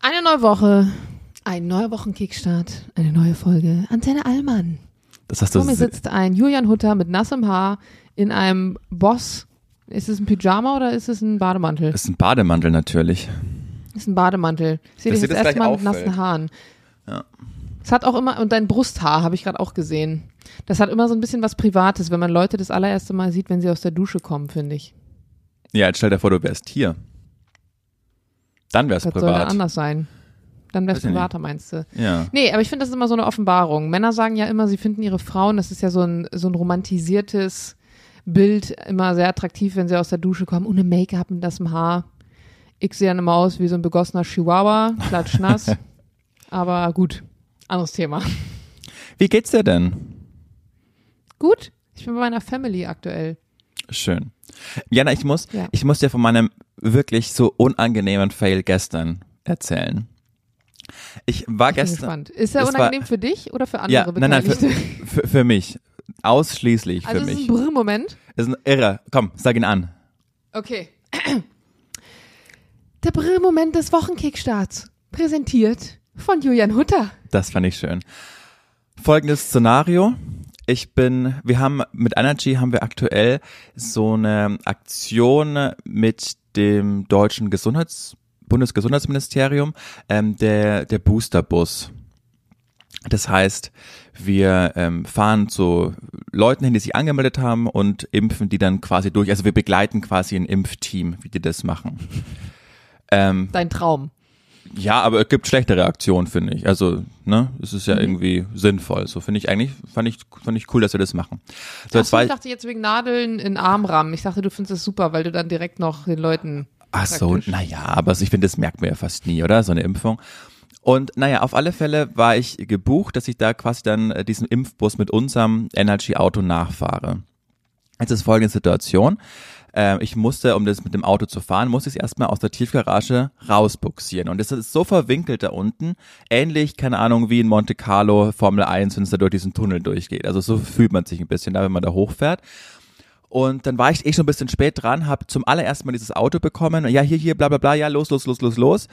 Eine neue Woche, ein neuer Wochenkickstart, eine neue Folge. Antenne Allmann. Das hast du Vor mir sitzt ein Julian Hutter mit nassem Haar in einem Boss. Ist es ein Pyjama oder ist es ein Bademantel? ist ein Bademantel natürlich. ist ein Bademantel. Ich sehe Dass dich dir das das erste gleich Mal mit auffällt. nassen Haaren. Ja. Es hat auch immer, und dein Brusthaar habe ich gerade auch gesehen. Das hat immer so ein bisschen was Privates, wenn man Leute das allererste Mal sieht, wenn sie aus der Dusche kommen, finde ich. Ja, jetzt stell dir vor, du wärst hier. Dann wär's Das soll dann privat. anders sein. Dann wäre es nicht. privater, meinst du? Ja. Nee, aber ich finde, das ist immer so eine Offenbarung. Männer sagen ja immer, sie finden ihre Frauen, das ist ja so ein, so ein romantisiertes Bild, immer sehr attraktiv, wenn sie aus der Dusche kommen, ohne Make-up und das im Haar. Ich sehe dann immer aus wie so ein begossener Chihuahua, klatschnass. aber gut, anderes Thema. Wie geht's dir denn? Gut, ich bin bei meiner Family aktuell. Schön. Jana, ich muss, Ja. ich muss dir von meinem wirklich so unangenehmen Fail gestern erzählen. Ich war Ich bin gestern. gespannt. Ist er es war- unangenehm für dich oder für andere Ja, nein, nein, für, für, für mich. Ausschließlich also für es ist mich. ein Brr-Moment. ist ein irre. Komm, sag ihn an. Okay. Der Brr-Moment des Wochenkickstarts. Präsentiert von Julian Hutter. Das fand ich schön. Folgendes Szenario. Ich bin, wir haben mit Energy haben wir aktuell so eine Aktion mit dem deutschen Gesundheits, Bundesgesundheitsministerium, ähm, der, der Boosterbus. Das heißt, wir ähm, fahren zu Leuten hin, die sich angemeldet haben und impfen die dann quasi durch. Also wir begleiten quasi ein Impfteam, wie die das machen. Ähm, Dein Traum. Ja, aber es gibt schlechtere Aktionen, finde ich. Also, ne, es ist ja Mhm. irgendwie sinnvoll. So finde ich eigentlich, fand ich, fand ich cool, dass wir das machen. So, Ach so, ich dachte jetzt wegen Nadeln in Armrahmen. Ich dachte, du findest das super, weil du dann direkt noch den Leuten. ach so, naja, aber ich finde, das merkt man ja fast nie, oder? So eine Impfung. Und naja, auf alle Fälle war ich gebucht, dass ich da quasi dann äh, diesen Impfbus mit unserem Energy-Auto nachfahre. Jetzt ist folgende Situation. Äh, ich musste, um das mit dem Auto zu fahren, musste ich es erstmal aus der Tiefgarage rausbuxieren. Und das ist so verwinkelt da unten, ähnlich, keine Ahnung, wie in Monte Carlo Formel 1, wenn es da durch diesen Tunnel durchgeht. Also so fühlt man sich ein bisschen da, wenn man da hochfährt. Und dann war ich eh schon ein bisschen spät dran, habe zum allerersten Mal dieses Auto bekommen. Ja, hier, hier, bla bla bla, ja, los, los, los, los, los.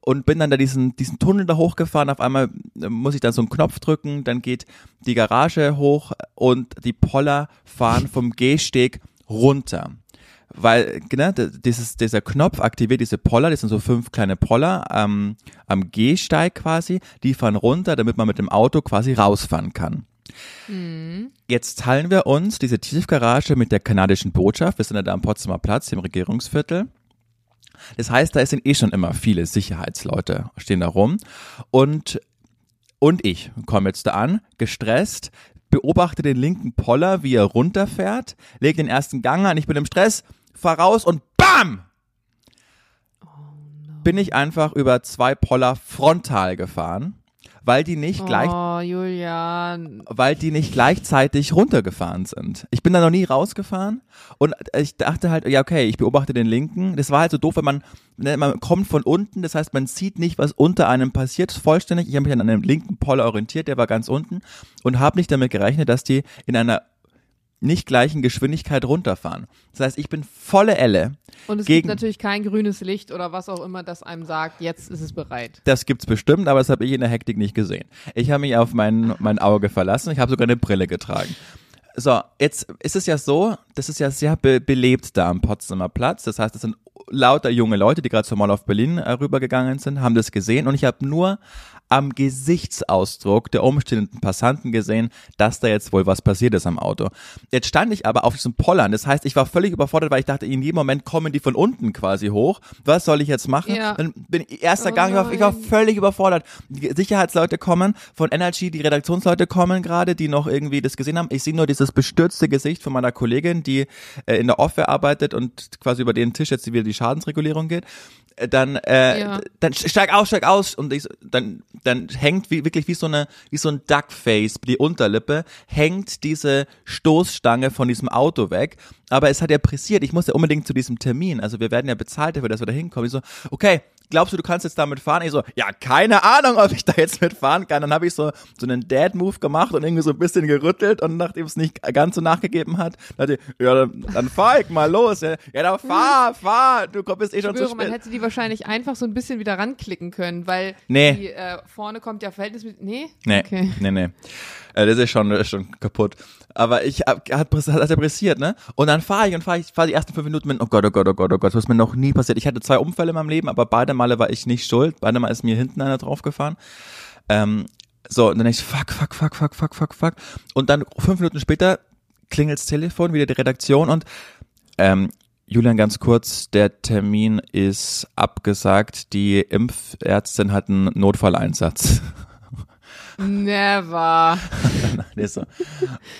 Und bin dann da diesen, diesen Tunnel da hochgefahren. Auf einmal äh, muss ich dann so einen Knopf drücken, dann geht die Garage hoch und die Poller fahren vom Gehsteg runter. Weil, d- dieses, dieser Knopf aktiviert diese Poller, das sind so fünf kleine Poller ähm, am Gehsteig quasi, die fahren runter, damit man mit dem Auto quasi rausfahren kann. Jetzt teilen wir uns diese Tiefgarage mit der kanadischen Botschaft. Wir sind ja da am Potsdamer Platz, im Regierungsviertel. Das heißt, da sind eh schon immer viele Sicherheitsleute, stehen da rum. Und, und ich komme jetzt da an, gestresst, beobachte den linken Poller, wie er runterfährt, lege den ersten Gang an, ich bin im Stress, fahr raus und BAM! Bin ich einfach über zwei Poller frontal gefahren, weil die nicht gleich Oh, Julian. weil die nicht gleichzeitig runtergefahren sind. Ich bin da noch nie rausgefahren und ich dachte halt, ja okay, ich beobachte den linken. Das war halt so doof, wenn man, ne, man kommt von unten, das heißt, man sieht nicht, was unter einem passiert, vollständig. Ich habe mich an einem linken Poller orientiert, der war ganz unten und habe nicht damit gerechnet, dass die in einer nicht gleichen Geschwindigkeit runterfahren. Das heißt, ich bin volle Elle. Und es Gegen- gibt natürlich kein grünes Licht oder was auch immer, das einem sagt, jetzt ist es bereit. Das gibt's bestimmt, aber das habe ich in der Hektik nicht gesehen. Ich habe mich auf mein, mein Auge verlassen. Ich habe sogar eine Brille getragen. So, jetzt ist es ja so, das ist ja sehr be belebt da am Potsdamer Platz. Das heißt, es sind lauter junge Leute, die gerade zur Mall of Berlin äh, rübergegangen sind, haben das gesehen und ich habe nur am Gesichtsausdruck der umstehenden Passanten gesehen, dass da jetzt wohl was passiert ist am Auto. Jetzt stand ich aber auf diesem Pollern, das heißt, ich war völlig überfordert, weil ich dachte, in jedem Moment kommen die von unten quasi hoch. Was soll ich jetzt machen? Ja. Dann bin ich, erster Oh Gang, ich war, ich war völlig überfordert. Die Sicherheitsleute kommen, von Energy, die Redaktionsleute kommen gerade, die noch irgendwie das gesehen haben. Ich sehe nur dieses bestürzte Gesicht von meiner Kollegin, die äh, in der Office arbeitet und quasi über den Tisch jetzt wieder die Schadensregulierung geht. Äh, Dann, äh, Ja. dann steig aus, steig aus und ich, dann, dann hängt wie, wirklich wie so eine, wie so ein Duckface, die Unterlippe, hängt diese Stoßstange von diesem Auto weg. Aber es hat ja pressiert, ich muss ja unbedingt zu diesem Termin, also wir werden ja bezahlt dafür, dass wir da hinkommen. Ich so, okay, glaubst du, du kannst jetzt damit fahren? Ich so, ja, keine Ahnung, ob ich da jetzt mitfahren kann. Dann habe ich so, so einen Dad-Move gemacht und irgendwie so ein bisschen gerüttelt und nachdem es nicht ganz so nachgegeben hat, dachte ich, ja, dann, dann fahr ich mal los. Ja, ja dann fahr, fahr, du bist eh schon schwöre, zu spät. man hätte die wahrscheinlich einfach so ein bisschen wieder ranklicken können, weil Nee. die äh, vorne kommt ja verhältnismäßig. Nee? Nee, Okay. nee, nee. Äh, Das ist schon, das ist schon kaputt. Aber ich hab, hat, hat er pressiert, ne? Und dann fahre ich und fahre ich, fahre die ersten fünf Minuten mit, oh Gott, oh Gott, oh Gott, oh Gott, das ist mir noch nie passiert. Ich hatte zwei Unfälle in meinem Leben, aber beide Male war ich nicht schuld. Beide Mal ist mir hinten einer draufgefahren. Ähm, so, und dann denk ich, fuck, fuck, fuck, fuck, fuck, fuck, fuck. Und dann fünf Minuten später klingelt's Telefon, wieder die Redaktion und ähm, Julian, ganz kurz, der Termin ist abgesagt. Die Impfärztin hat einen Notfalleinsatz. Never. Der ist so, you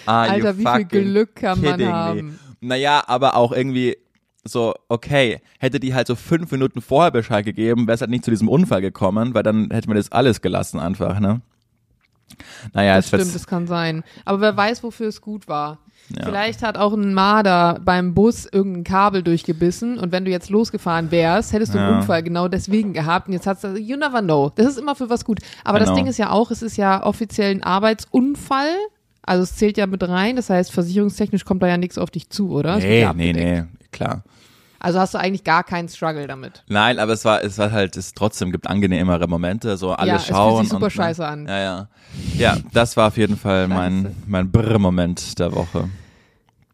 Alter, wie viel Glück kann man kidding me? haben? Naja, aber auch irgendwie so, okay, hätte die halt so fünf Minuten vorher Bescheid gegeben, wäre es halt nicht zu diesem Unfall gekommen, weil dann hätte man das alles gelassen einfach, ne? Naja, Das stimmt, das kann sein. Aber wer weiß, wofür es gut war. Ja. Vielleicht hat auch ein Marder beim Bus irgendein Kabel durchgebissen und wenn du jetzt losgefahren wärst, hättest du einen Ja. Unfall genau deswegen gehabt und jetzt hast du, you never know. Das ist immer für was gut. Aber das Genau. Ding ist ja auch, es ist ja offiziell ein Arbeitsunfall. Also es zählt ja mit rein, das heißt, versicherungstechnisch kommt da ja nichts auf dich zu, oder? Nee, ja nee, nee, klar. Also hast du eigentlich gar keinen Struggle damit. Nein, aber es war, es war halt, es trotzdem gibt angenehmere Momente, so alle Ja, es fühlt schauen. sich super und, scheiße an. Ja, ja. Ja, das war auf jeden Fall mein, mein Brr-Moment der Woche.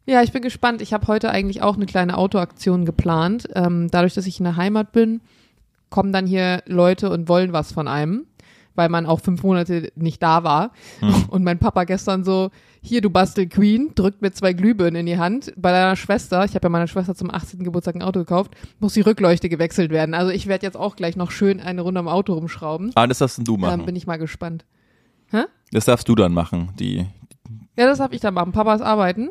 Ja, ich bin gespannt. Ich habe heute eigentlich auch eine kleine Autoaktion geplant. Ähm, dadurch, dass ich in der Heimat bin, kommen dann hier Leute und wollen was von einem, weil man auch fünf Monate nicht da war. Und mein Papa gestern so, hier, du Bastel Queen, drückt mir zwei Glühbirnen in die Hand. Bei deiner Schwester, ich habe ja meiner Schwester zum 18. Geburtstag ein Auto gekauft, muss die Rückleuchte gewechselt werden. Also ich werde jetzt auch gleich noch schön eine Runde am Auto rumschrauben. Ah, das darfst du machen. Ähm, bin ich mal gespannt. das darfst du dann machen, die, Ja, das habe ich dann machen. Papas arbeiten.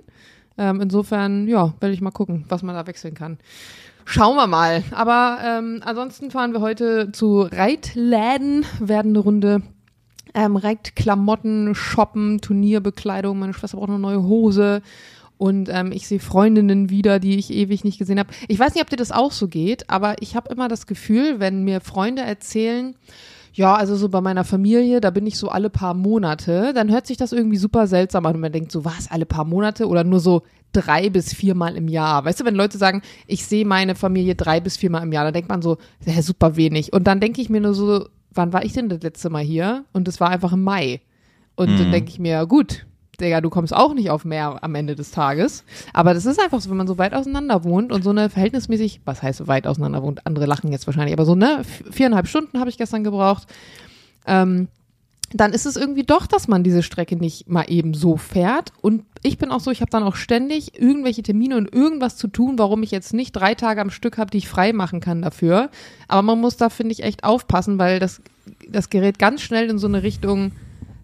Ähm, insofern, ja, werde ich mal gucken, was man da wechseln kann. Schauen wir mal. Aber ähm, ansonsten fahren wir heute zu Reitläden, werden eine Runde ähm, Reitklamotten shoppen, Turnierbekleidung. Meine Schwester braucht eine neue Hose. Und ähm, ich sehe Freundinnen wieder, die ich ewig nicht gesehen habe. Ich weiß nicht, ob dir das auch so geht, aber ich habe immer das Gefühl, wenn mir Freunde erzählen, ja, also so bei meiner Familie, da bin ich so alle paar Monate, dann hört sich das irgendwie super seltsam an und man denkt so, was, alle paar Monate oder nur so drei bis viermal im Jahr. Weißt du, wenn Leute sagen, ich sehe meine Familie drei bis viermal im Jahr, dann denkt man so, ja, super wenig. Und dann denke ich mir nur so, wann war ich denn das letzte Mal hier? Und es war einfach im Mai. Und dann denke ich mir, gut, Digga, du kommst auch nicht auf mehr am Ende des Tages. Aber das ist einfach so, wenn man so weit auseinander wohnt und so eine verhältnismäßig, was heißt weit auseinander wohnt? Andere lachen jetzt wahrscheinlich, aber so, ne, v- viereinhalb Stunden habe ich gestern gebraucht. Ähm, dann ist es irgendwie doch, dass man diese Strecke nicht mal eben so fährt. Und ich bin auch so, ich habe dann auch ständig irgendwelche Termine und irgendwas zu tun, warum ich jetzt nicht drei Tage am Stück habe, die ich frei machen kann dafür. Aber man muss da, finde ich, echt aufpassen, weil das, das gerät ganz schnell in so eine Richtung,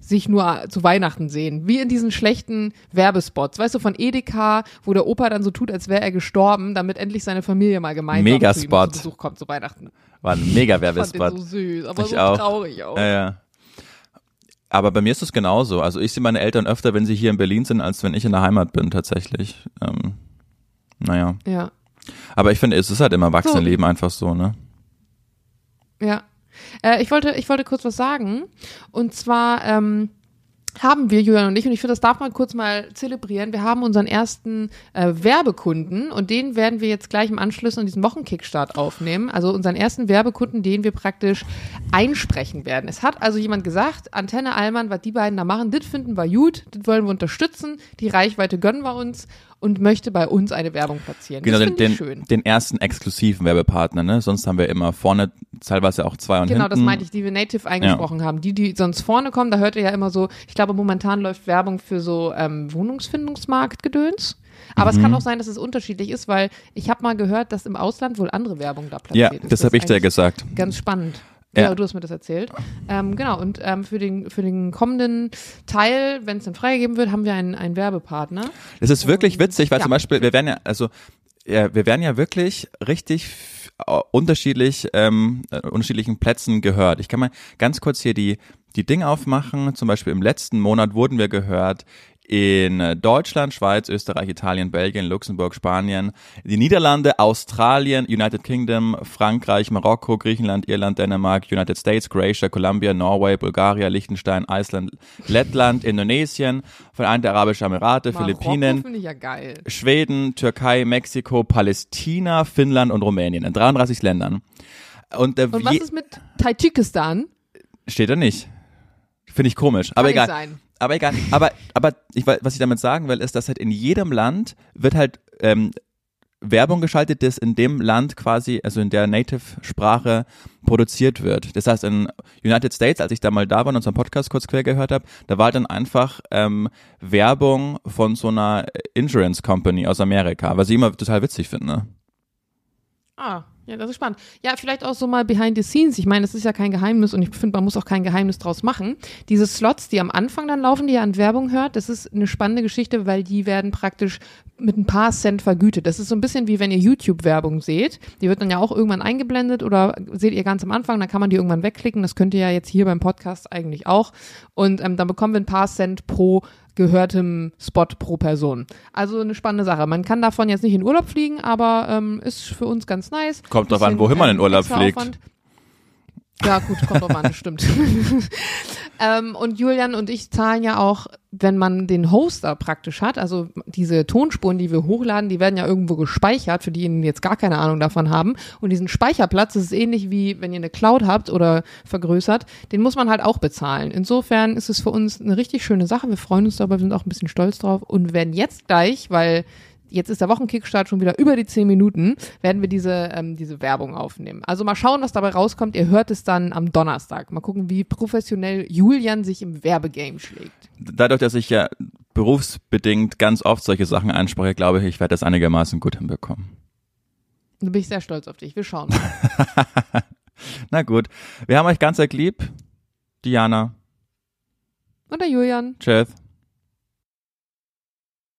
sich nur zu Weihnachten sehen. Wie in diesen schlechten Werbespots, weißt du, von Edeka, wo der Opa dann so tut, als wäre er gestorben, damit endlich seine Familie mal gemeinsam Megaspot. zu Besuch kommt zu Weihnachten. war ein mega Werbespot. so süß, aber Ich so auch. traurig auch. Ja, ja. Aber bei mir ist es genauso. Also ich sehe meine Eltern öfter, wenn sie hier in Berlin sind, als wenn ich in der Heimat bin, tatsächlich. Ähm, naja. Ja. Aber ich finde, es ist halt im Erwachsenenleben einfach so, ne? Ja. Äh, ich, wollte, ich wollte kurz was sagen. Und zwar ähm, haben wir, Julian und ich, und ich finde, das darf man kurz mal zelebrieren. Wir haben unseren ersten äh, Werbekunden und den werden wir jetzt gleich im Anschluss an diesen Wochenkickstart aufnehmen. Also unseren ersten Werbekunden, den wir praktisch einsprechen werden. Es hat also jemand gesagt, Antenne Allmann, was die beiden da machen, das finden wir gut, das wollen wir unterstützen, die Reichweite gönnen wir uns und möchte bei uns eine Werbung platzieren. Genau, das den, ich schön. den ersten exklusiven Werbepartner, ne? Sonst haben wir immer vorne teilweise auch zwei und Genau, hinten. das meinte ich, die wir native eingesprochen haben. Die, die sonst vorne kommen, da hört ihr ja immer so, ich glaube, momentan läuft Werbung für so ähm, Wohnungsfindungsmarktgedöns. Aber Mhm. es kann auch sein, dass es unterschiedlich ist, weil ich habe mal gehört, dass im Ausland wohl andere Werbung da platziert Ja, ist. das habe ich dir gesagt. Ganz spannend. Ja. Ja, du hast mir das erzählt. Ähm, genau, und ähm, für, den, für den kommenden Teil, wenn es dann freigegeben wird, haben wir einen, einen Werbepartner. Es ist wirklich witzig, weil Ja. zum Beispiel, wir werden ja, also ja, wir werden ja wirklich richtig äh, unterschiedlich, ähm, äh, unterschiedlichen Plätzen gehört. Ich kann mal ganz kurz hier die, die Dinge aufmachen. Zum Beispiel im letzten Monat wurden wir gehört in Deutschland, Schweiz, Österreich, Italien, Belgien, Luxemburg, Spanien, die Niederlande, Australien, United Kingdom, Frankreich, Marokko, Griechenland, Irland, Dänemark, United States, Croatia, Columbia, Norway, Bulgarien, Liechtenstein, Iceland, Lettland, Indonesien, Vereinigte Arabische Emirate, Marokko Philippinen, ja. Schweden, Türkei, Mexiko, Palästina, Finnland und Rumänien in 33 Ländern. Und, äh, Und was ist mit Tadschikistan? steht da nicht. Finde ich komisch, aber Kann egal. Aber egal. Aber, aber ich, was ich damit sagen will, ist, dass halt in jedem Land wird halt ähm, Werbung geschaltet, das in dem Land quasi, also in der Native-Sprache produziert wird. Das heißt, in United States, als ich da mal da war und unseren Podcast kurz quer gehört habe, da war dann einfach ähm, Werbung von so einer Insurance Company aus Amerika, was ich immer total witzig finde. Ah, ja, das ist spannend. Ja, vielleicht auch so mal behind the scenes. Ich meine, das ist ja kein Geheimnis und ich finde, man muss auch kein Geheimnis draus machen. Diese Slots, die am Anfang dann laufen, die ihr an Werbung hört, das ist eine spannende Geschichte, weil die werden praktisch mit ein paar Cent vergütet. Das ist so ein bisschen wie wenn ihr YouTube-Werbung seht. Die wird dann ja auch irgendwann eingeblendet oder seht ihr ganz am Anfang, dann kann man die irgendwann wegklicken. Das könnt ihr ja jetzt hier beim Podcast eigentlich auch. Und ähm, dann bekommen wir ein paar Cent pro gehörtem Spot pro Person. Also eine spannende Sache. Man kann davon jetzt nicht in Urlaub fliegen, aber ähm, ist für uns ganz nice. Kommt drauf an, wohin man in Urlaub fliegt. Aufwand. Ja, gut, kommt drauf an, das stimmt. ähm, und Julian und ich zahlen ja auch, wenn man den Hoster praktisch hat, also diese Tonspuren, die wir hochladen, die werden ja irgendwo gespeichert, für diejenigen, die jetzt gar keine Ahnung davon haben. Und diesen Speicherplatz, das ist ähnlich wie wenn ihr eine Cloud habt oder vergrößert, den muss man halt auch bezahlen. Insofern ist es für uns eine richtig schöne Sache. Wir freuen uns darüber, wir sind auch ein bisschen stolz drauf und werden jetzt gleich, weil jetzt ist der Wochenkickstart schon wieder über die 10 Minuten, werden wir diese, ähm, diese Werbung aufnehmen. Also mal schauen, was dabei rauskommt. Ihr hört es dann am Donnerstag. Mal gucken, wie professionell Julian sich im Werbegame schlägt. Dadurch, dass ich ja berufsbedingt ganz oft solche Sachen anspreche, glaube ich, ich werde das einigermaßen gut hinbekommen. Da bin ich sehr stolz auf dich. Wir schauen. Na gut, wir haben euch ganz arg lieb. Diana, Und der Julian. tschüss.